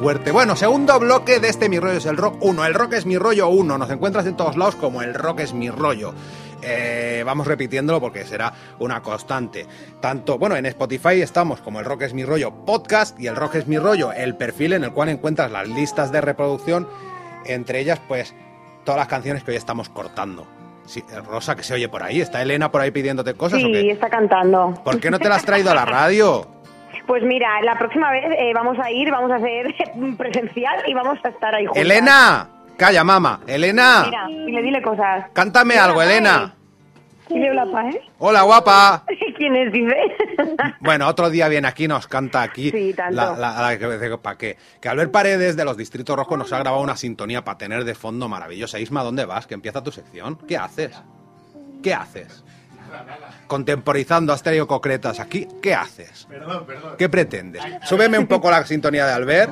fuerte. Bueno, segundo bloque de este Mi Rollo es el Rock 1. El Rock es mi rollo 1. Nos encuentras en todos lados como el Rock es mi rollo. Eh, vamos repitiéndolo porque será una constante. Tanto, bueno, en Spotify estamos como el Rock es mi rollo podcast y el Rock es mi rollo, el perfil en el cual encuentras las listas de reproducción, entre ellas, pues, todas las canciones que hoy estamos cortando. Sí, Rosa, que se oye por ahí. ¿Está Elena por ahí pidiéndote cosas o Sí, qué? está cantando. ¿Por qué no te la has traído a la radio? Pues mira, la próxima vez eh, vamos a ir, vamos a hacer presencial y vamos a estar ahí juntas. ¡Elena! Calla, mamá. ¡Elena! Mira, dile, dile cosas. Cántame algo, Elena. Dile hola, pa, ¿eh? Hola, guapa. ¿Quién es, dice? Bueno, otro día viene aquí, nos canta aquí. Sí, tanto. La, la- la- que- ¿Para qué? Que Albert Paredes de los Distritos Rojos nos ha grabado una sintonía para tener de fondo maravillosa. Isma, ¿dónde vas? Que empieza tu sección. ¿Qué haces? ¿Qué haces? Contemporizando Asterio Concretas aquí. ¿Qué haces? Perdón, perdón. ¿Qué pretendes? Súbeme un poco la sintonía de Albert.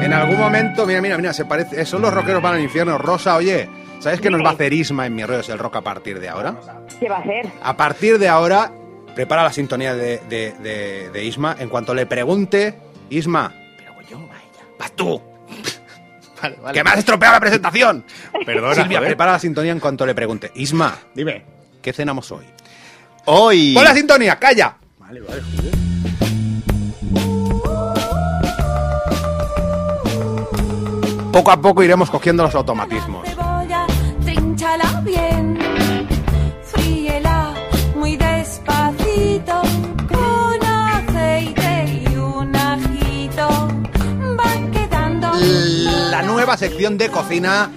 En algún momento, mira, mira, mira, se parece. Son los rockeros van al infierno. Rosa, oye, ¿sabes qué nos va a hacer Isma en mi rollo es el rock a partir de ahora? ¿Qué va a hacer? A partir de ahora, prepara la sintonía de, de- de- de Isma. En cuanto le pregunte, Isma, pero yo, vaya, vas tú, Vale, vale. que me has estropeado la presentación. Perdona, Silvia, joder. prepara la sintonía en cuanto le pregunte. Isma, Dime. ¿qué cenamos hoy? Hoy. Pon la sintonía, calla. Vale, vale, joder. Poco a poco iremos cogiendo los automatismos. cebolla, nueva sección de cocina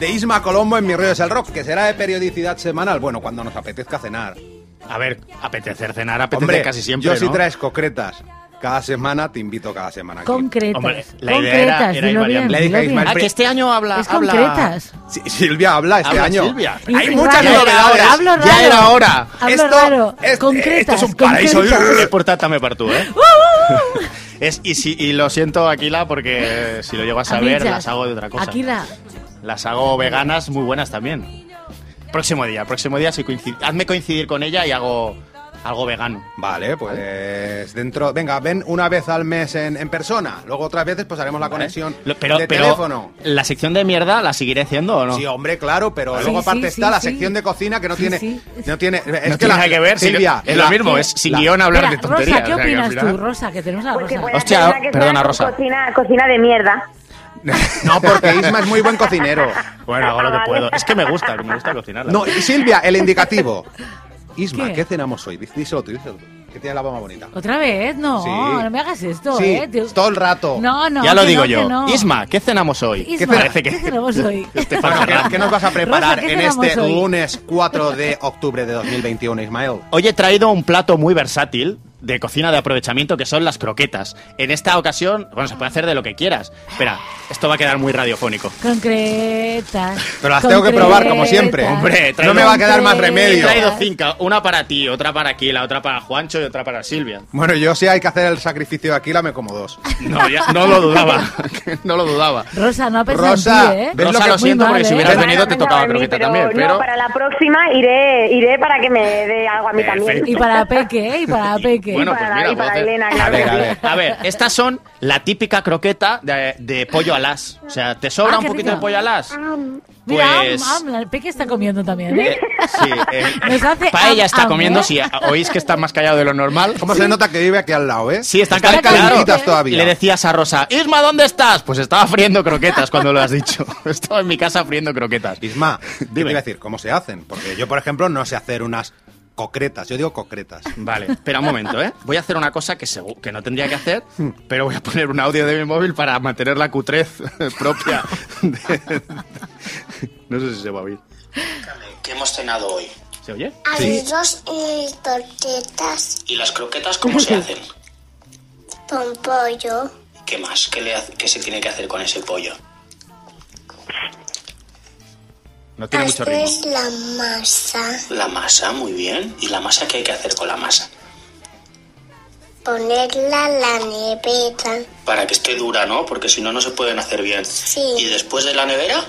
de Isma Colombo en Mi Rollo es el Rock, que será de periodicidad semanal, bueno, cuando nos apetezca cenar. A ver, apetecer cenar, apetece Hombre, casi siempre. yo si ¿no? traes concretas cada semana, te invito cada semana aquí. Concretas. Hombre, la idea era- concretas, era bien, dije a Ismael. Ah, que este año habla. Es habla- concretas. Sí, Silvia habla este Habla año. Silvia. Hay muchas novedades. Hablo raro. Ya era hora. Hablo Esto raro. es- concretas. esto es un paraíso. concretas. Es portátame per tú, ¿eh? es, y, si, y lo siento, Aquila, porque si lo llego a saber, Amichas. las hago de otra cosa. Aquila. Las hago veganas muy buenas también. Próximo día, próximo día, si coincid- hazme coincidir con ella y hago algo vegano. Vale, pues dentro. Venga, ven una vez al mes en, en persona. Luego otras veces pues haremos la conexión Lo- pero, de pero teléfono. la sección de mierda la seguiré haciendo o no? Sí, hombre, claro, pero Sí, luego aparte sí, está sí, la sí. sección de cocina que no Sí, tiene. sí. No tiene. Es no que tiene la- que ver, Silvia, es la- lo mismo, es sin la- guion hablar de tonterías. Rosa, ¿qué o sea, opinas tú, Rosa? Que tenemos a Pues que Rosa. Hostia, que perdona, sea Rosa. Cocina, cocina de mierda. No, porque Isma es muy buen cocinero. Bueno, hago lo que Vale. puedo. Es que me gusta, me gusta cocinar. No, y Silvia, el indicativo. Isma, ¿qué, ¿Qué? cenamos hoy? Dí- Díselo tú, díselo tú. Que tiene la bomba bonita. ¿Otra vez? No, Sí. no me hagas esto, sí, ¿eh? Te- todo el rato. No, no. ya lo digo no, yo. no. Isma, ¿qué cenamos hoy? Isma, Parece que- ¿qué cenamos hoy? Este Bueno. ¿qué, qué nos vas a preparar Rosa, ¿qué en este hoy? lunes 4 de octubre de 2021, Ismael? Hoy he traído un plato muy versátil de cocina de aprovechamiento que son las croquetas. En esta ocasión, bueno, se puede hacer de lo que quieras. Espera, esto va a quedar muy radiofónico. Concretas. Pero las tengo que probar, como siempre. concretas. Hombre, No me va a quedar más Concretas. He remedio. traído cinco, una para ti, otra para Aquila, otra para Juancho y otra para Silvia. Bueno, yo si hay que hacer el sacrificio de Aquila, me como dos. No, ya, no lo dudaba. no lo dudaba. Rosa, no ha pensado Rosa, en ti, ¿eh? ¿ves Rosa, lo que- lo siento, Muy porque mal, si ¿eh? hubieras venido te tocaba mí, croqueta pero también, pero... No, para la próxima iré, iré para que me dé algo a mí también. Y para Peque, ¿eh? Y para Peque. Bueno, pues mira, y para hacer- Elena, A claro ver, que a sí. ver. A ver, estas son la típica croqueta de, de pollo alas. O sea, ¿te sobra Ah, un poquito rico. de pollo alas? Mira, Pues- am, am, la Peque está comiendo también, ¿eh? Eh, sí, eh, Nos hace Paella está comiendo, ¿eh? si oís que está más callado de lo normal. ¿Cómo se nota que vive aquí al lado, eh? Sí, están, Están cal- calentitas claro. todavía. Le decías a Rosa, Isma, ¿dónde estás? Pues estaba friendo croquetas cuando lo has dicho. Estaba en mi casa friendo croquetas. Isma, ¿qué te Dime. iba a decir? ¿Cómo se hacen? Porque yo, por ejemplo, no sé hacer unas concretas. Yo digo concretas. Vale, espera un momento, ¿eh? Voy a hacer una cosa que, que no tendría que hacer, pero voy a poner un audio de mi móvil para mantener la cutrez propia. de- No sé si se va a oír. ¿Qué hemos cenado hoy? ¿Se oye? Arroz y tortitas ¿Y las croquetas cómo se hacen? con pollo. ¿Qué más? ¿Qué, le hace- qué se tiene que hacer con ese pollo? No tiene mucho ritmo. Haces la masa, La masa, muy bien. ¿Y la masa qué hay que hacer con la masa? ponerla en la nevera. Para que esté dura, ¿no? Porque si no, no se pueden hacer bien. Sí. ¿Y después de la nevera?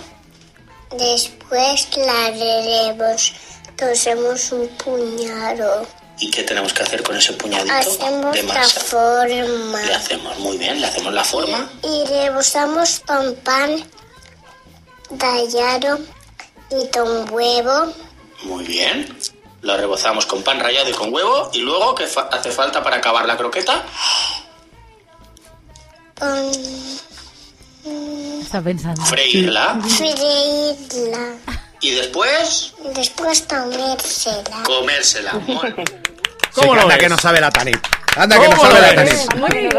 Después la haremos. Tosemos un puñado. ¿Y qué tenemos que hacer con ese puñadito Hacemos de la masa? forma. Le hacemos muy bien, le hacemos la forma. Y rebozamos con pan rallado y con huevo. Muy bien. Lo rebozamos con pan rallado y con huevo. Y luego, ¿qué fa- hace falta para acabar la croqueta? Está pensando. Freírla. freírla. Y después, Después comérsela. comérsela. Muy bien. Sí, ¿Cómo que lo anda ves? que no sabe la Tanit. Anda que no ¿Cómo sabe la? Tanit. Muy bien.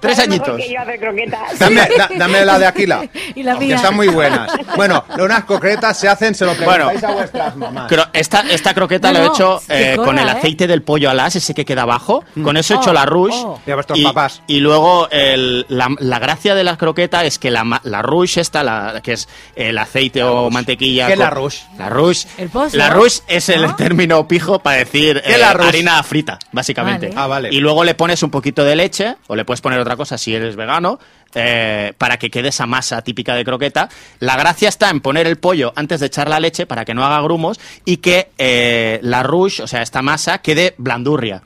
Tres añitos. que croquetas. Dame, da- dame la de Aquila. Y la que mía. están muy buenas. Bueno, unas concretas se hacen, se lo preguntáis a vuestras mamás. Cro- esta, esta croqueta No, la he hecho eh, cosa, con el ¿eh? aceite del pollo alas, ese que queda abajo. Con eso he Oh, hecho la rush. oh. Y a vuestros y, papás. y luego el- la, la gracia de la croqueta es que la, ma- la rush esta, la, que es el aceite o mantequilla. ¿Qué es la rush? La rush. El pozo, La rush es el ¿no? término pijo para decir ¿Qué es eh, la rush? Harina frita, básicamente. Vale. Ah, vale. Y luego le pones un poquito de leche, o le puedes poner otra cosa si eres vegano, eh, para que quede esa masa típica de croqueta. La gracia está en poner el pollo antes de echar la leche para que no haga grumos y que eh, la rush, o sea, esta masa, quede blandurria.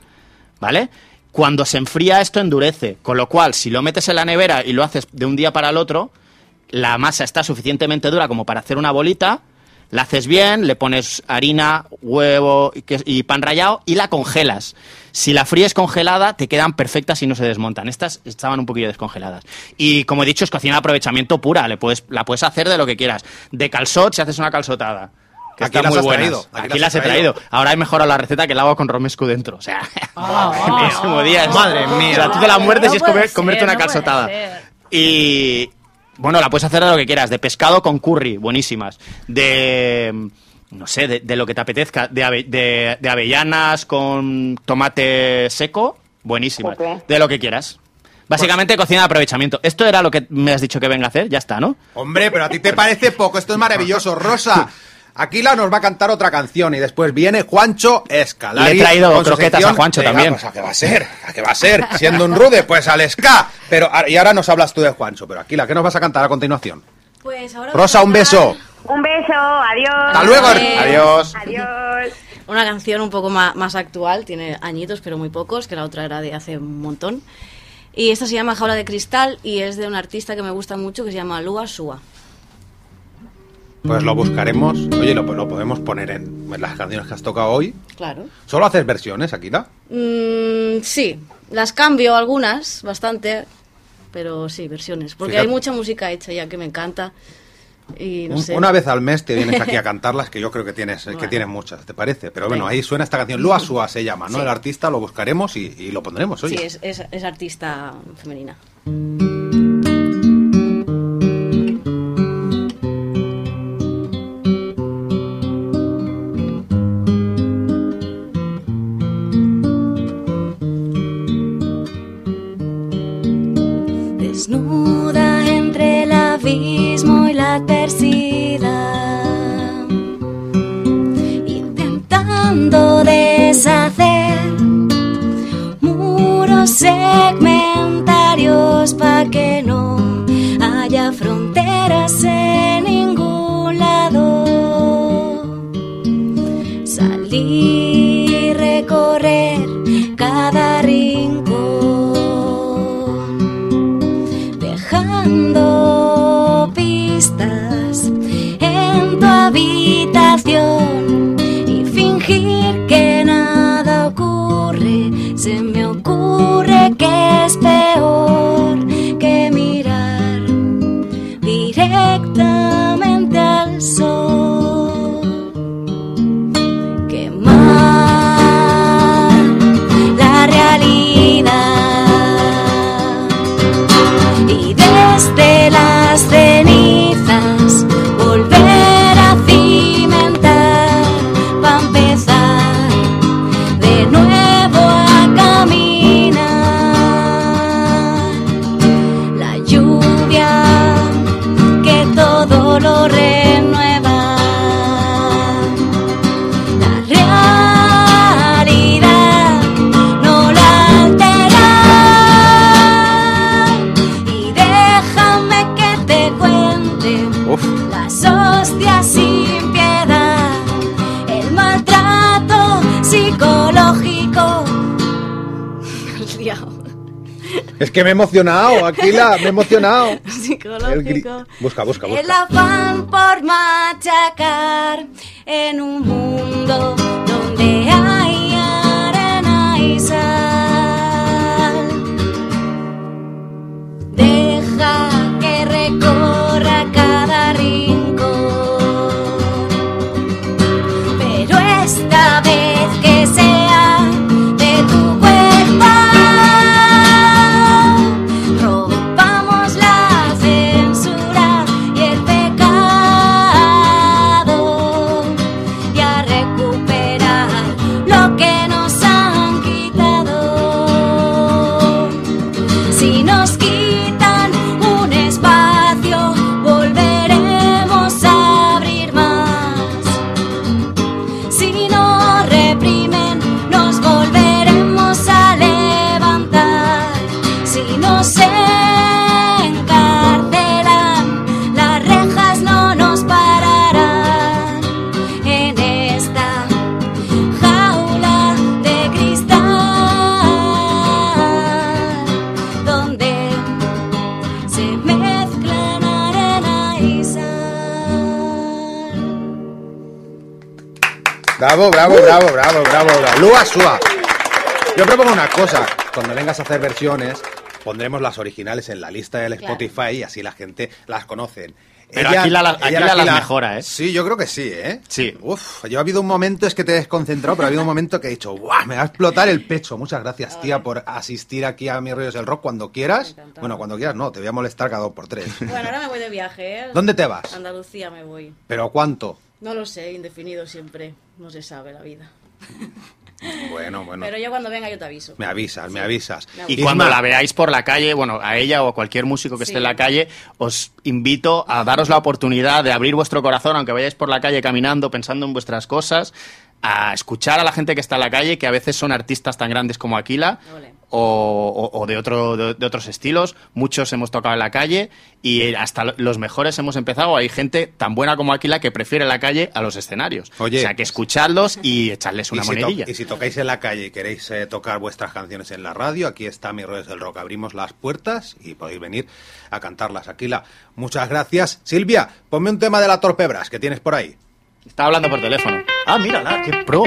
¿Vale? Cuando se enfría esto endurece, con lo cual si lo metes en la nevera y lo haces de un día para el otro, la masa está suficientemente dura como para hacer una bolita, la haces bien, le pones harina, huevo y, pan rallado y la congelas. Si la fríes congelada, te quedan perfectas y no se desmontan. Estas estaban un poquillo descongeladas. Y como he dicho, es cocina de aprovechamiento pura. Le puedes, la puedes hacer de lo que quieras. De calzot si haces una calzotada. Que Aquí las muy has buenas. traído, aquí Aquí, las las he traído. traído. Ahora he mejorado la receta que la hago con romesco dentro. O sea, Ah, el mismo día. es- Madre mía. O sea, tú te la muerdes No y es puede comer- ser, comerte una no calzotada. Y bueno, la puedes hacer de lo que quieras, de pescado con curry, buenísimas. De no sé, de, de lo que te apetezca, de, ave- de- de avellanas con tomate seco, buenísimas. De lo que quieras. Básicamente cocina de aprovechamiento. Esto era lo que me has dicho que venga a hacer, ya está, ¿no? Hombre, pero a ti te parece poco, esto es maravilloso. Rosa, Aquila nos va a cantar otra canción y después viene Juancho Escalari. Le he traído croquetas a Juancho de- también. Pues, ¿a qué va a ser? ¿A qué va a ser? Siendo un rude, pues al ska. Pero, y ahora nos hablas tú de Juancho. Pero Aquila, ¿qué nos vas a cantar a continuación? Pues ahora Rosa, un beso. Un beso, adiós. Hasta luego. Adiós. Adiós. Adiós. Una canción un poco más, más actual, tiene añitos pero muy pocos, que la otra era de hace un montón. Y esta se llama Jaula de Cristal y es de un artista que me gusta mucho que se llama Lua Sua. Pues lo buscaremos. Oye, lo, lo podemos poner en, en las canciones que has tocado hoy. Claro. ¿Solo haces versiones, Aquila? Mm, sí, las cambio algunas, bastante, pero sí, versiones. Porque Fíjate. hay mucha música hecha ya que me encanta. Y no Un- sé. Una vez al mes te vienes aquí a cantarlas, que yo creo que tienes, que tienes muchas, ¿te parece? Pero bueno, Venga. ahí suena esta canción. Lua Sua se llama, ¿no? Sí. El artista lo buscaremos y, y lo pondremos, oye. Sí, es, es, es artista femenina. Que me he emocionado, Aquila, me he emocionado. El Psicológico. Busca, busca, El busca. afán por machacar en un mundo donde hay arena y sal. Deja que recorra cada Si nos quitan Bravo, bravo, bravo, bravo, bravo, bravo. Lua Sua. Yo propongo una cosa. Cuando vengas a hacer versiones, pondremos las originales en la lista del Claro. Spotify y así la gente las conoce. Pero aquí la- aquí la- las mejora, ¿eh? Sí, yo creo que sí, ¿eh? Sí. Uf, yo ha habido un momento, es que te he desconcentrado, pero ha habido un momento que he dicho, ¡guau! Me va a explotar el pecho. Muchas gracias, tía, por asistir aquí a Mis Rollos del Rock cuando quieras. Encantada. Bueno, cuando quieras no, te voy a molestar cada dos por tres. Bueno, ahora me voy de viaje, ¿eh? ¿Dónde te vas? Andalucía me voy. ¿Pero cuánto? No lo sé, indefinido siempre. No se sabe la vida. Bueno, bueno. Pero yo cuando venga yo te aviso. Me avisas, me avisas. Y Isma. cuando la veáis por la calle, bueno, a ella o a cualquier músico que esté en la calle, os invito a daros la oportunidad de abrir vuestro corazón, aunque vayáis por la calle caminando, pensando en vuestras cosas, a escuchar a la gente que está en la calle, que a veces son artistas tan grandes como Aquila. Ole. O, o- o de, otro, de, de otros estilos, muchos hemos tocado en la calle y hasta lo- los mejores hemos empezado. Hay gente tan buena como Aquila que prefiere la calle a los escenarios. Oye. o sea, que escuchadlos y echarles una y, si monedilla. y si tocáis en la calle y queréis eh, tocar vuestras canciones en la radio, aquí está Mi Rollos del Rock. Abrimos las puertas y podéis venir a cantarlas. Aquila, muchas gracias. Silvia, ponme un tema de la Torpebras que tienes por ahí. Estaba hablando por teléfono. Ah, mírala, qué pro.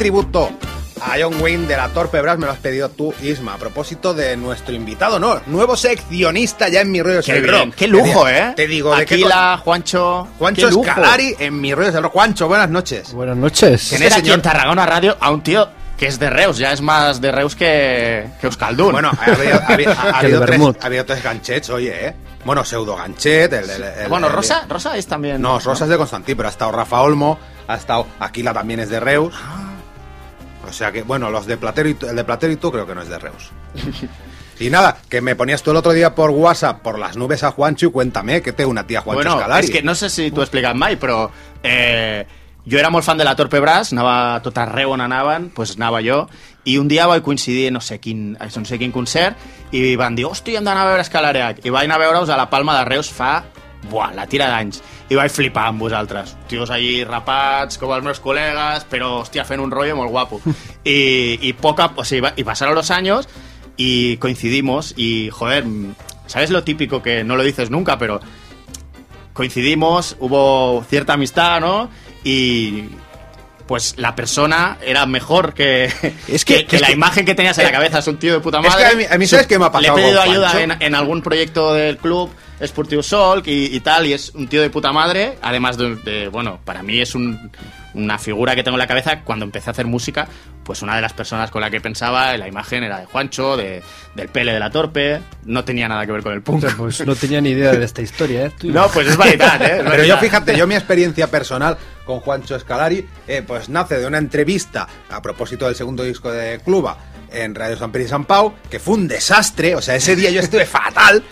Tributo a John Wayne de la Torpe Brass me lo has pedido tú, Isma, a propósito de nuestro invitado, ¿no? Nuevo seccionista ya en Mi Rollo Qué el bien, Rock. qué lujo, Te- ¿eh? Te digo, ¿de qué Aquila, Juancho. Juancho qué lujo. Escalari en Mi Rollo es el Rock. Juancho, buenas noches. Buenas noches. Este aquí en Tarragona Radio a un tío que es de Reus, ya es más de Reus que, que Euskaldun. Bueno, ha habido, ha habido- ha Que el habido tres, vermut. ha habido tres ganchets, oye, ¿eh? Bueno, pseudo ganchet, el, el- el- bueno, el- Rosa, Rosa es también. No, Rosa es de Constantí, pero ha estado Rafa Olmo, ha estado Aquila también es de Reus. Ah. O sea que, bueno, los de Platero y tú- el de Platero y tú creo que no es de Reus. y nada, que me ponías tú el otro día por WhatsApp por las nubes a Juancho y cuéntame que te una tía Juancho bueno, Escalari. és que no sé si t'ho he explicat mai, però eh, jo era molt fan de la Torpe Brass, anava a tot arreu on anaven, doncs anava jo, i un dia vaig coincidir, no sé quin, no sé quin concert, i van dir, hòstia, hem d'anar a veure Escalareac, i vaig anar a veure-us a la Palma de Reus fa, buah, la tira d'anys, i vaig flipar amb vosaltres, tios allí rapats, com els meus col·legues, però, hòstia, fent un rollo molt guapo. I, i poc a, o y pasaron los años y coincidimos y, joder, ¿sabes lo típico que no lo dices nunca, pero coincidimos, hubo cierta amistad, ¿no? Y pues la persona era mejor que, Es que- que, es la que- imagen que tenías en la eh, cabeza. Es un tío de puta es que madre. a mí- a mí ¿sabes qué me ha pasado Le he pedido ayuda en, en algún proyecto del club Sportivo Solk y, y tal, y es un tío de puta madre. Además de, de- bueno, para mí es un- una figura que tengo en la cabeza. Cuando empecé a hacer música, pues una de las personas con la que pensaba, la imagen era de Juancho, de, del Pele de la Torpe. No tenía nada que ver con el punk. Pues no tenía ni idea de esta historia, ¿eh? No, pues es variedad, ¿eh? Es Pero yo fíjate, yo mi experiencia personal con Juancho Escalari, eh, pues nace de una entrevista a propósito del segundo disco de Cluba en Radio San Pedro y San Pau, que fue un desastre, o sea, ese día yo estuve fatal,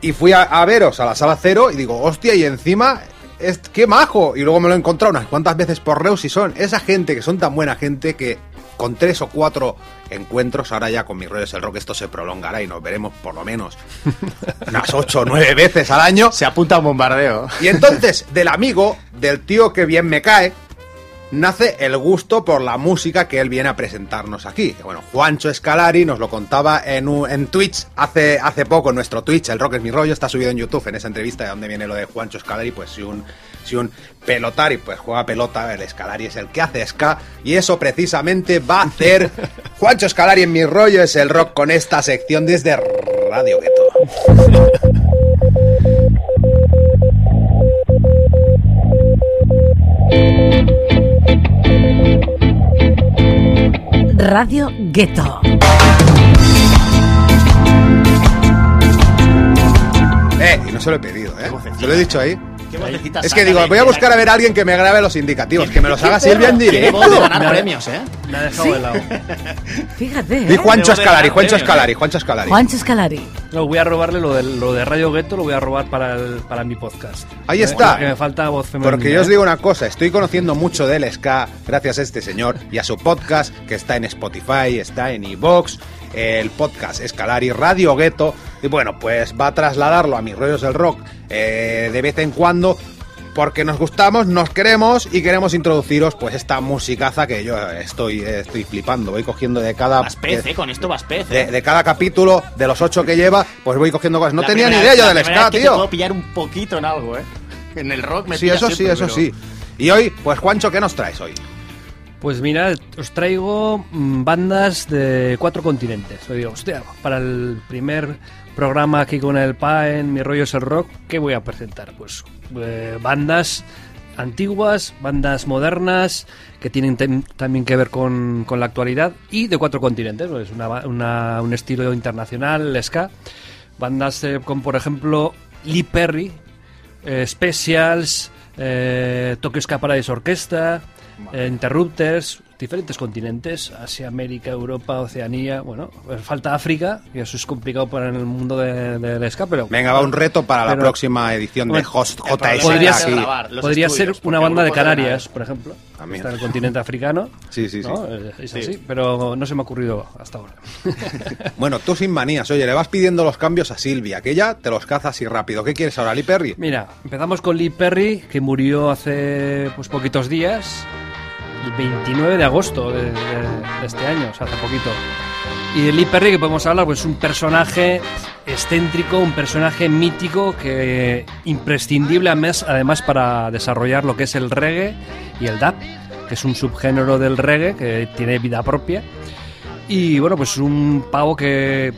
y fui a, a veros a la sala cero y digo, hostia, y encima, es, qué majo, y luego me lo he encontrado unas cuantas veces por Reus y son esa gente que son tan buena gente que con tres o cuatro encuentros, ahora ya con mis rollos el rock esto se prolongará y nos veremos por lo menos unas ocho o nueve veces al año. Se apunta a un bombardeo. Y entonces, del amigo, del tío que bien me cae, nace el gusto por la música que él viene a presentarnos aquí. Bueno, Juancho Escalari nos lo contaba en, un- en Twitch hace, hace poco, en nuestro Twitch, el Rock es mi rollo, está subido en YouTube en esa entrevista de donde viene lo de Juancho Escalari, pues si un, si un pelotari pues juega pelota, el Escalari es el que hace ska, y eso precisamente va a hacer Juancho Escalari en mi rollo, es el rock con esta sección desde Radio Gueto. Radio Ghetto. Eh, y no se lo he pedido, eh. Se lo he dicho ahí. ¿Qué vocecita Es que digo, de- voy a de buscar a ver a alguien que me grabe los indicativos, que me los haga Silvia en directo. voz de ganar premios, ¿eh? Me ha dejado helado. Fíjate, Y ¿eh? Juancho Debo de Escalari, Juancho Escalari, Juancho Escalari. Juancho Escalari. No, voy a robarle lo de, lo de Radio Ghetto, lo voy a robar para, el- para mi podcast. Ahí Eh, está. Que me falta voz femenina. Porque yo os ¿eh? digo una cosa, estoy conociendo mucho del ska gracias a este señor y a su podcast que está en Spotify, está en iVoox, el podcast Escalari Radio Gueto. Y bueno, pues va a trasladarlo a mis rollos del rock eh, de vez en cuando. Porque nos gustamos, nos queremos y queremos introduciros pues esta musicaza que yo estoy, estoy flipando. Voy cogiendo de cada Vas pez, de, ¿eh? Con esto vas pez, ¿eh? de cada capítulo, de los ocho que lleva, pues voy cogiendo cosas. No La tenía ni idea yo del ska, que te puedo tío. pillar un poquito en algo, ¿eh? En el rock me Sí, eso sí, eso pero- sí. Y hoy, pues Juancho, ¿qué nos traes hoy? Pues mira, os traigo mm, bandas de cuatro continentes. Os digo, para el primer programa aquí con el PA en Mi Rollo es el Rock, ¿qué voy a presentar? Pues eh, bandas antiguas, bandas modernas, que tienen también que ver con, con la actualidad, y de cuatro continentes, pues una, un estilo internacional, ska. Bandas eh, como, por ejemplo, Lee Perry, eh, Specials, eh, Tokyo Ska Orquesta, eh, Interrupters, diferentes continentes, Asia, América, Europa, Oceanía, bueno, pues falta África, y eso es complicado para el mundo de- del ska, pero... Venga, va un reto para la Pero- próxima edición de Bueno, Host el problema JS. Podría ser- Podría estudios, ser una banda de de Canarias, por ejemplo. También. Está en el continente africano. Sí, sí, sí. ¿no? Eh, Es Sí. así, pero no se me ha ocurrido hasta ahora. Bueno, tú sin manías, oye, le vas pidiendo los cambios a Silvia, que ella te los caza así rápido. ¿Qué quieres ahora, Lee Perry? Mira, empezamos con Lee Perry, que murió hace pues poquitos días, 29 de agosto de, de- de este año, o sea, hace poquito. Y de Lee Perry que podemos hablar, pues un personaje excéntrico, un personaje mítico que imprescindible además para desarrollar lo que es el reggae y el dub. que es un subgénero del reggae que tiene vida propia. Y bueno, pues un pavo que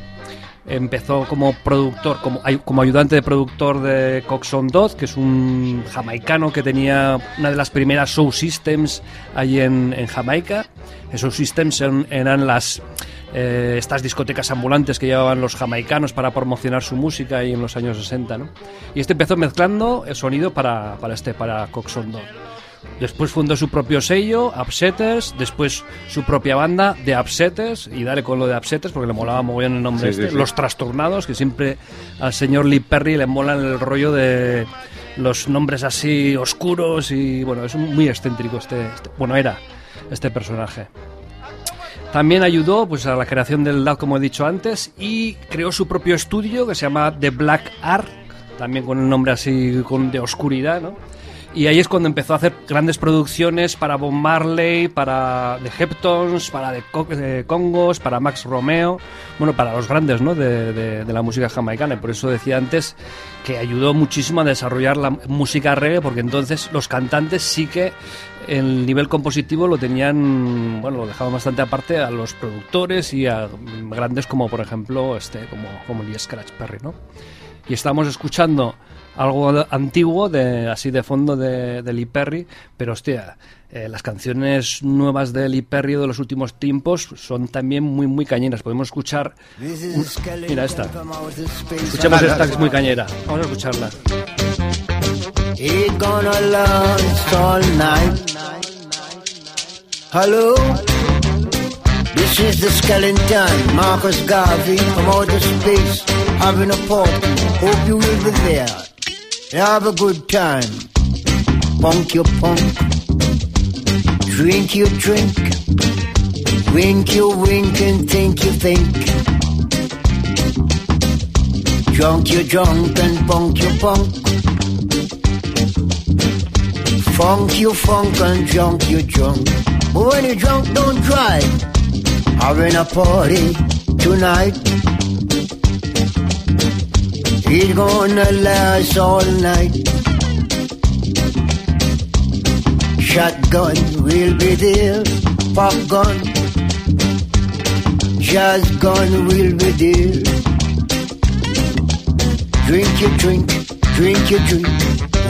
empezó como productor, como, como ayudante de productor de Coxon Dodd, que es un jamaicano que tenía una de las primeras Soul Systems allí en, en Jamaica. Esos Systems eran, eran las eh, estas discotecas ambulantes que llevaban los jamaicanos para promocionar su música ahí en los años 60, ¿no? Y este empezó mezclando el sonido para, para este, para Coxon Dodd. Después fundó su propio sello, Upsetters, después su propia banda, The Upsetters, y dale con lo de Upsetters porque le molaba muy bien el nombre Sí, este, sí. Los Trastornados, que siempre al señor Lee Perry le molan el rollo de los nombres así oscuros y bueno, es muy excéntrico este, este- bueno, era este personaje. También ayudó pues, a la creación del DAO, como he dicho antes, y creó su propio estudio que se llama The Black Ark, también con un nombre así con, de oscuridad, ¿no? Y ahí es cuando empezó a hacer grandes producciones para Bob Marley, para The Heptons, para The eh, Congos, para Max Romeo, bueno, para los grandes ¿no? de, de- de la música jamaicana. Y por eso decía antes que ayudó muchísimo a desarrollar la música reggae, porque entonces los cantantes sí que el nivel compositivo lo tenían, bueno, lo dejaban bastante aparte a los productores y a grandes como, por ejemplo, este, como, como Lee Scratch Perry, ¿no? y estamos escuchando algo antiguo, de, así de fondo de, de Lee Perry, pero hostia, eh, las canciones nuevas de Lee Perry de los últimos tiempos son también muy, muy cañeras. Podemos escuchar. un- mira esta. Escuchemos esta que es muy cañera. Vamos a escucharla. Hello, this is the skeleton, Marcus Garvey from outer space, having a party. Hope you will be there. Have a good time. Punk your punk, drink your drink, wink your wink and think you think. Drunk you drunk and punk you punk. Funk you funk and drunk you drunk. But when you're drunk, don't drive. Having a party tonight. It's gonna last all night. Shotgun will be there. Pop gun. Jazz gun will be there. Drink your drink, drink your drink.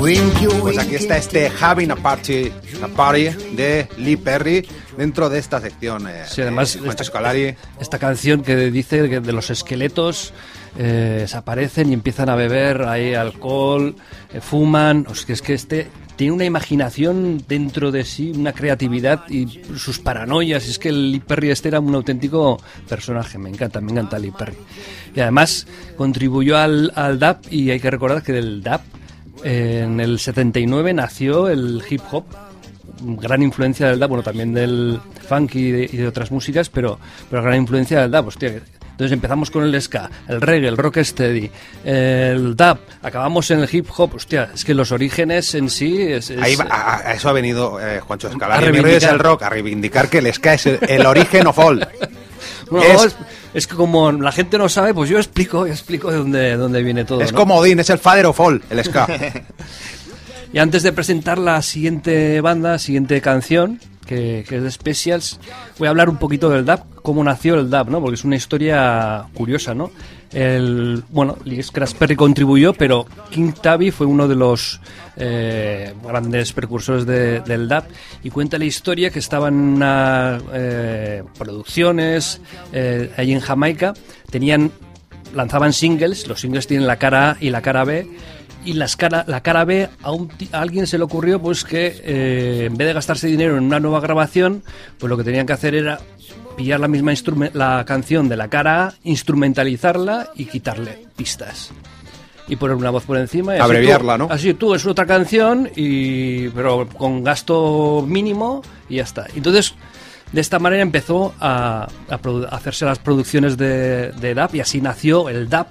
Wink Pues aquí está este Having a Party, a party de Lee Perry dentro de esta sección. eh, Sí, además, de Juancho Escolari. Esta canción que dice que de los esqueletos eh, desaparecen y empiezan a beber ahí alcohol, eh, fuman. Es que este tiene una imaginación dentro de sí, una creatividad y sus paranoias. Es que el Lee Perry este era un auténtico personaje. Me encanta, me encanta Lee Perry. Y además contribuyó al, al dub y hay que recordar que del eh, en el 79 nació el hip hop gran influencia del dub, bueno, también del funk y de, otras músicas, pero, pero gran influencia del dub, hostia. Entonces empezamos con el ska, el reggae, el rocksteady, el dub, acabamos en el hip hop, hostia, es que los orígenes en sí es... es- Ahí va- a, a eso ha venido eh, Juancho A Escalari. Mi reivindicar. el rock, a reivindicar que el ska es el, el origen of all. Es- es, es que como la gente no sabe, pues yo explico, yo explico de dónde, de dónde viene todo. Es ¿no? como Odín, es el father of all, el ska. Y antes de presentar la siguiente banda, siguiente canción, que, que es de Specials, voy a hablar un poquito del DAP, cómo nació el DAP, ¿no? Porque es una historia curiosa, ¿no? El, bueno, Lee Scratch Perry contribuyó, pero King Tabby fue uno de los eh, grandes precursores de- del DAP y cuenta la historia que estaban en unas eh, producciones eh, allí en Jamaica, tenían lanzaban singles, los singles tienen la cara A y la cara B, y las cara, la cara B a, un a alguien se le ocurrió pues que eh, en vez de gastarse dinero en una nueva grabación, pues lo que tenían que hacer era pillar la misma la canción de la cara A, instrumentalizarla y quitarle pistas. Y poner una voz por encima. Y así Abreviarla, tú- ¿no? Así tú, es otra canción, y pero con gasto mínimo y ya está. Entonces, de esta manera empezó a, a hacerse las producciones de, de DAP y así nació el DAP,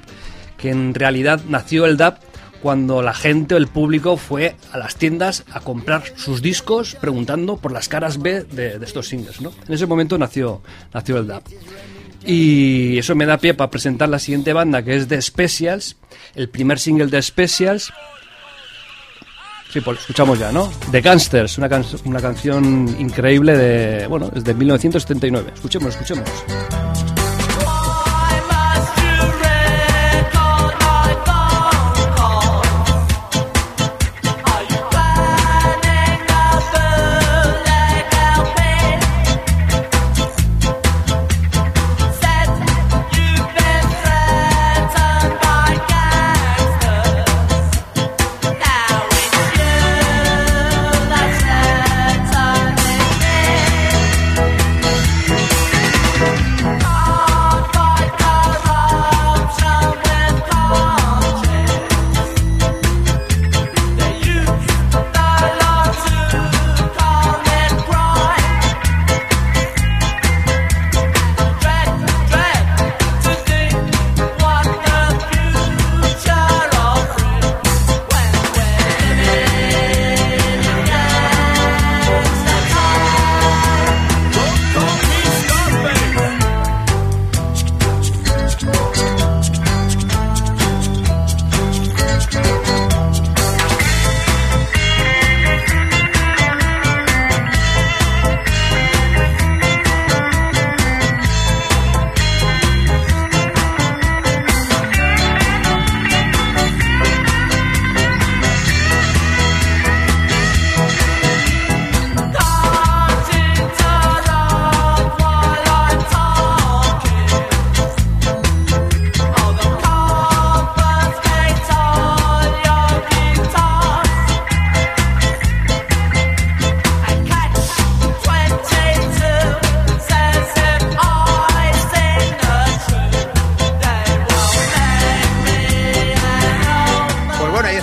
que en realidad nació el DAP cuando la gente o el público fue a las tiendas a comprar sus discos preguntando por las caras B de, de estos singles. ¿no? En ese momento nació, nació el DAP. Y eso me da pie para presentar la siguiente banda, que es The Specials, el primer single de Specials. Sí, pues lo escuchamos ya, ¿no? The Gangsters, una, can- una canción increíble de, bueno, es de 1979. Escuchemos, escuchemos.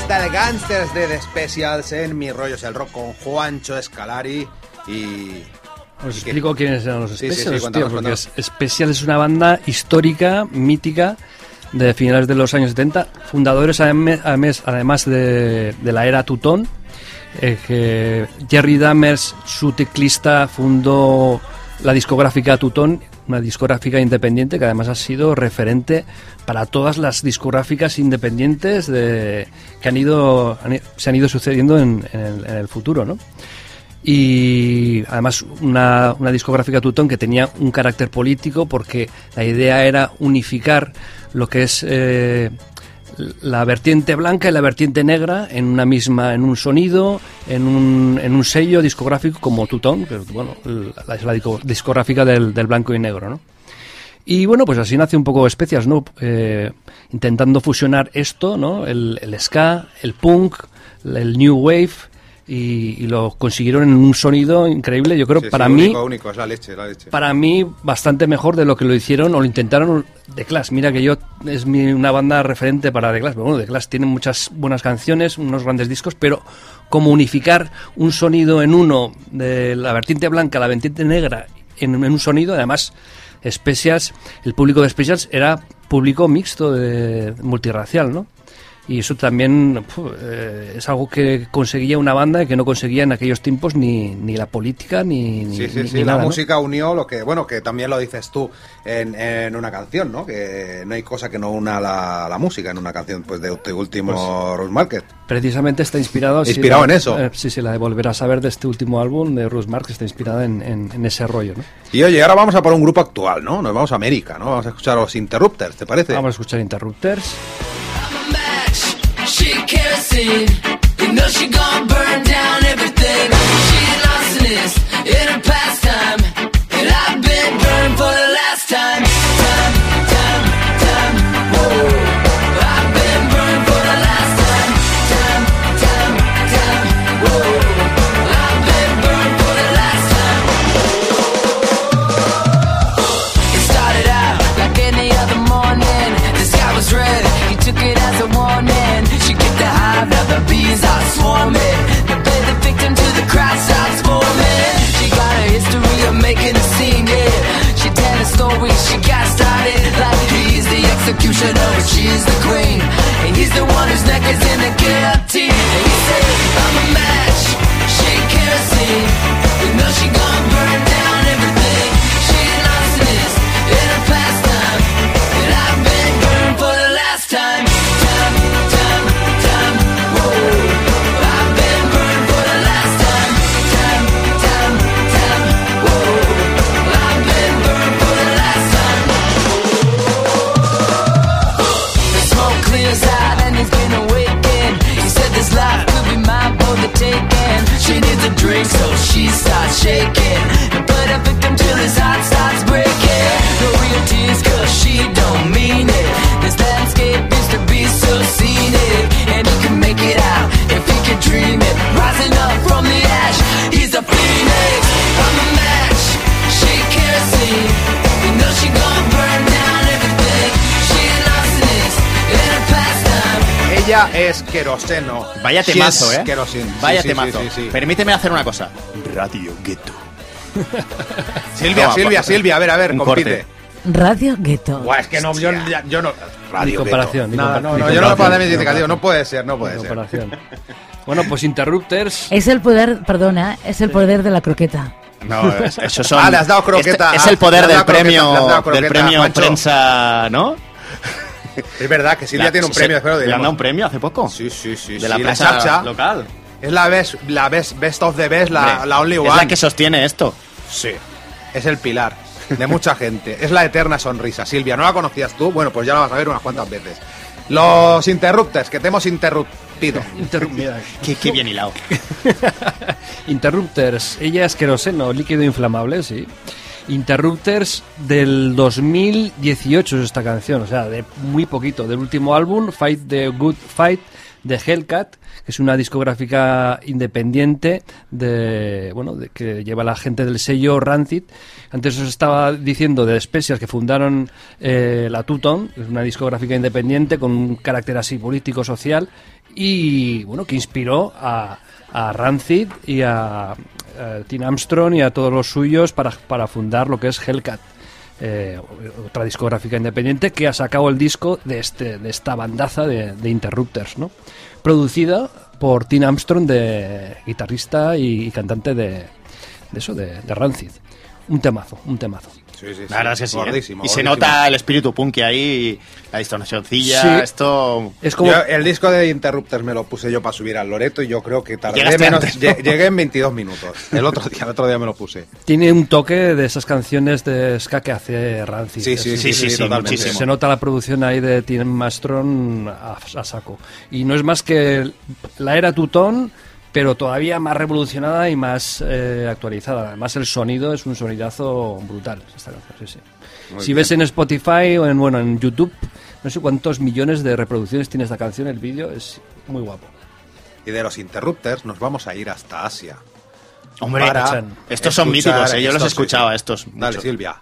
Está el Gangsters de The Specials en Mi Rollo es el Rock con Juancho Escalari y... Os explico quiénes eran los Sí, sí, sí, Specials, cuéntanos, tío, porque cuéntanos. es- Specials es una banda histórica, mítica, de finales de los años 70, fundadores adem- además, además de, de la era Tutón, eh, que Jerry Dammers, su teclista, fundó la discográfica Tutón, una discográfica independiente que además ha sido referente para todas las discográficas independientes de, que han ido, han se han ido sucediendo en, en el futuro, ¿no? y además una, una discográfica Tutón que tenía un carácter político porque la idea era unificar lo que es eh, la vertiente blanca y la vertiente negra en una misma en un sonido en un, en un sello discográfico como Tutón que bueno la, discográfica del, del blanco y negro ¿no? Y bueno, pues así nace un poco Especias, ¿no? Eh, intentando fusionar esto, ¿no? El ska, el punk, el new wave, y, y lo consiguieron en un sonido increíble. Yo creo, Sí, sí, para mí, Único, único, es la leche, la leche. para mí, bastante mejor de lo que lo hicieron o lo intentaron The Clash. Mira que yo es mi, una banda referente para The Clash. Pero bueno, The Clash tiene muchas buenas canciones, unos grandes discos, pero como unificar un sonido en uno de la vertiente blanca, la vertiente negra, en, en un sonido, además, Specials, el público de Specials era público mixto, de, multirracial, ¿no? Y eso también fu, eh, es algo que conseguía una banda y que no conseguía en aquellos tiempos ni, ni la política ni, Sí, sí, ni- sí, ni la nada, ¿no? música unió lo que, bueno, que también lo dices tú en, en una canción, ¿no? Que no hay cosa que no una la, la música en una canción, pues de este último Pues- Rose Market. Precisamente está inspirado. sí, Inspirado la- en eso. eh, sí, sí, la de Volver a saber de este último álbum de Ruth Marx está inspirada en, en- en ese rollo, ¿no? Y oye, ahora vamos a por un grupo actual, ¿no? Nos vamos a América, ¿no? Vamos a escuchar los Interrupters, ¿te parece? Vamos a escuchar Interrupters. Kerosene. You know she gon' burn down everything. She lost in this in her pastime. Ella es queroseno. Vaya temazo, ¿eh? kerosene. Sí, Vaya sí, temazo. sí, sí, sí. Permíteme hacer una cosa. Radio Ghetto. Silvia, Silvia, Silvia, a ver, a ver, un compite. Radio Gueto. Buah, es que no, yo, yo no. Ni comparación, ni Nada, compa- no, no, yo no lo puedo dar mi ni indicativo, no puede ser, no puede ser. comparación. Bueno, pues Interrupters. Es el poder, perdona, es el poder de la croqueta. No, es- eso son. Ah, le has dado croqueta. Este- es el poder del croqueta, premio, le has dado del croqueta, premio prensa, ¿no? Es verdad que Silvia La- tiene un se- premio, espero ¿Le han dado un premio hace poco? Sí, sí, sí. De la sí, prensa Chacha. local. Es la best, la best, best of the best, la, Hombre, la only es one. la que sostiene esto. Sí. Es el pilar de mucha gente. Es la eterna sonrisa. Silvia, ¿no la conocías tú? Bueno, pues ya la vas a ver unas cuantas veces. Los interrupters, que te hemos interrumpido. Qué, qué bien hilado. Interrupters, ella es queroseno, líquido inflamable, sí. Interrupters del 2018 es esta canción, o sea, de muy poquito, del último álbum, Fight the Good Fight, de Hellcat, que es una discográfica independiente de, bueno, de, que lleva la gente del sello Rancid. Antes os estaba diciendo de Specials que fundaron eh, la Tuton, es una discográfica independiente con un carácter así político-social y, bueno, que inspiró a, a Rancid y a, a Tim Armstrong y a todos los suyos para, para fundar lo que es Hellcat. Eh, otra discográfica independiente que ha sacado el disco de este de esta bandaza de, Interrupters, ¿no? Producida por Tim Armstrong, de guitarrista y, cantante de, de eso, de Rancid. Un temazo, un temazo. Sí, sí, sí. La verdad es que sí. ¿eh? Gordísimo, Y se nota el espíritu punky ahí, la distorsioncilla, Sí. esto... Es como Yo, el disco de Interrupters me lo puse yo para subir al Loreto y yo creo que tardé Llegaste menos. antes, ¿no? lle- Llegué en 22 minutos. El otro día, el otro día me lo puse. tiene un toque de esas canciones de ska que hace Rancid. Sí, sí, sí, sí, sí, totalmente. Se, se nota la producción ahí de Tim Armstrong a, a saco. Y no es más que la era Tutón, pero todavía más revolucionada y más eh, actualizada. Además, el sonido es un sonidazo brutal. Esta canción, sí, sí. Si bien. ves en Spotify o en, bueno, en YouTube, no sé cuántos millones de reproducciones tiene esta canción, el vídeo es muy guapo. Y de los Interrupters nos vamos a ir hasta Asia. Hombre, estos son míticos, ¿eh? yo los estos, escuchaba sí. estos. Dale. Silvia.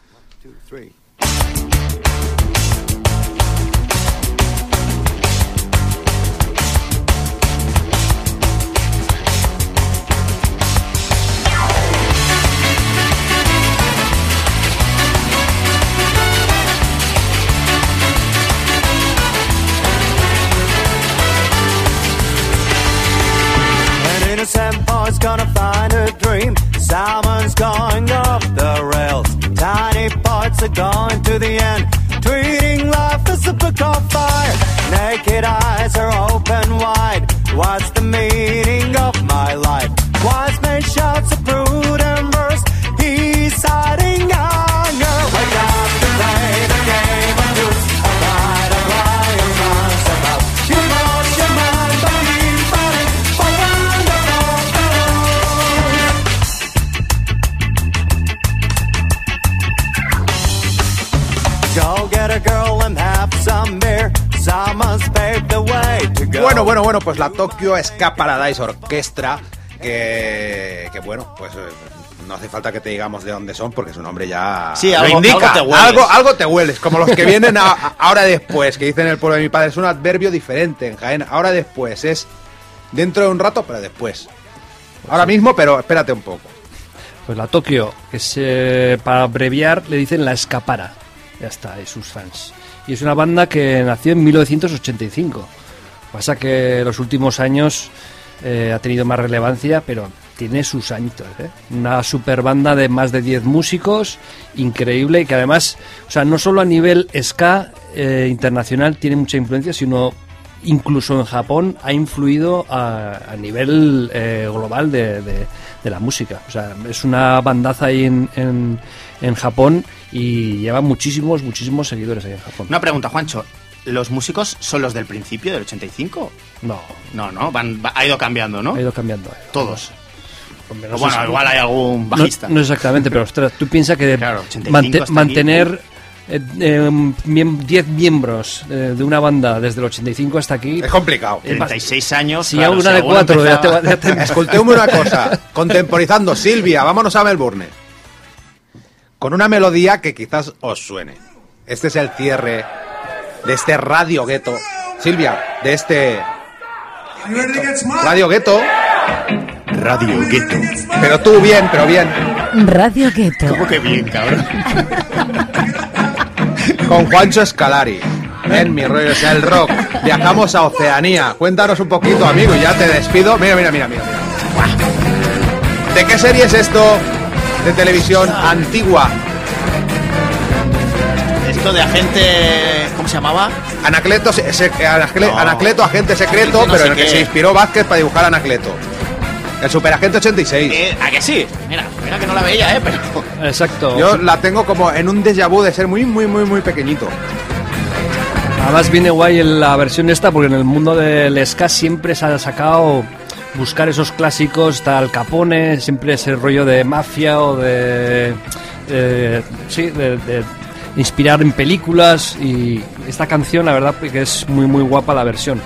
Pues la Tokyo Ska Paradise Orchestra, que, que bueno, pues eh, no hace falta que te digamos de dónde son, porque su nombre ya Sí, lo algo- indica. algo te hueles. algo, algo te hueles, como los que vienen a- a- ahora después, que dicen en el pueblo de mi padre, es un adverbio diferente en Jaén. Ahora después, es dentro de un rato, pero después. Ahora mismo, pero espérate un poco. Pues la Tokio, que se, para abreviar le dicen la Escapara. Ya está, y sus fans. Y es una banda que nació en 1985. Pasa que los últimos años eh, ha tenido más relevancia, pero tiene sus añitos. ¿eh? Una super banda de más de 10 músicos, increíble, y que además, o sea, no solo a nivel ska eh, internacional tiene mucha influencia, sino incluso en Japón ha influido a, a nivel eh, global de, de- de la música. O sea, es una bandaza ahí en, en, en Japón y lleva muchísimos, muchísimos seguidores ahí en Japón. Una pregunta, Juancho. ¿Los músicos son los del principio, del 85? No, No, no, van, va- ha ido cambiando, ¿no? ha ido cambiando. Todos. Bueno, si- igual hay algún No, bajista. no exactamente, pero ostras, tú piensas que Claro, 85 mante- hasta aquí. mantener eh, eh, miem- 10 miembros eh, de una banda desde el 85 hasta aquí. Es complicado. es ba- 36 años. Si claro, a una si de alguno cuatro ya te, empezaba- va- ya te- Escolteu-me una cosa. Contemporizando, Silvia, vámonos a Melbourne. Con una melodía que quizás os suene. Este es el cierre de este Radio Gueto. Silvia, de este Radio Gueto. Radio Gueto. Pero tú bien, pero bien. Radio Gueto. ¿Cómo que bien, cabrón? Con Juancho Escalari. En mi rollo es el rock. Viajamos a Oceanía. Cuéntanos un poquito, amigo, y ya te despido. Mira, mira, mira, mira. mira. ¿De qué serie es esto de televisión antigua? De agente. ¿Cómo se llamaba? Anacleto, se- se- Anacle- No. Anacleto, agente secreto, no pero en el que qué. se inspiró Vázquez para dibujar a Anacleto. El superagente 86. Eh, ¿A que sí? Mira, mira que no la veía, ¿eh? Pero. Exacto. Yo la tengo como en un déjà vu de ser muy, muy, muy, muy pequeñito. Además viene guay en la versión esta porque en el mundo del ska siempre se ha sacado buscar esos clásicos, está Al Capone, siempre ese rollo de mafia o de... de- sí, de, de inspirar en películas y esta canción la verdad que es muy muy guapa la versión.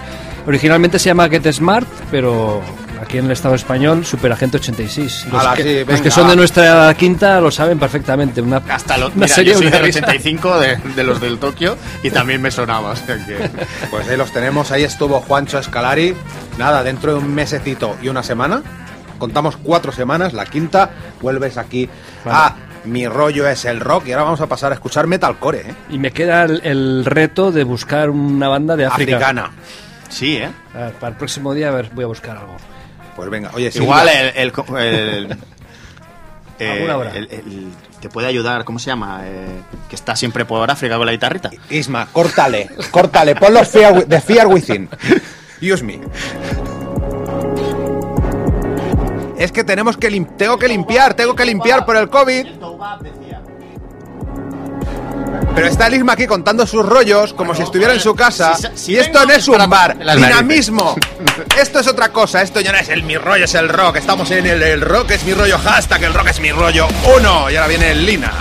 Originalmente se llama Get Smart, pero aquí en el estado español Superagente 86. Los, Ala, que, sí, los que son de nuestra quinta lo saben perfectamente. Una, Hasta lo, una mira, serie yo soy del risa. 85 de, de los del Tokio y también me sonaba. o sea que- Pues ahí los tenemos, ahí estuvo Juancho Escalari. Nada, dentro de un mesecito y una semana, contamos cuatro semanas, la quinta, vuelves aquí a Mi rollo es el rock y ahora vamos a pasar a escuchar metalcore, ¿eh? Y me queda el, el reto de buscar una banda de África. Africana. Sí, ¿eh? A ver, para el próximo día, a ver, voy a buscar algo. Pues venga, oye, Igual Silvia, el. el, el- eh, Alguna hora. el- el- te puede ayudar, ¿cómo se llama? Eh, que está siempre por África con la guitarrita. Isma, córtale, córtale, pon los fear, wi- de Fear Within. Use me. Es que tenemos que lim- tengo que limpiar, tengo que limpiar por el COVID. Pero está el Isma aquí contando sus rollos como si estuviera en su casa. si- si y esto no es un bar. Dinamismo. Esto es otra cosa. Esto ya no es el mi rollo, es el rock. Estamos en el, el rock es mi rollo hashtag, el rock es mi rollo uno. Y ahora viene el Lina.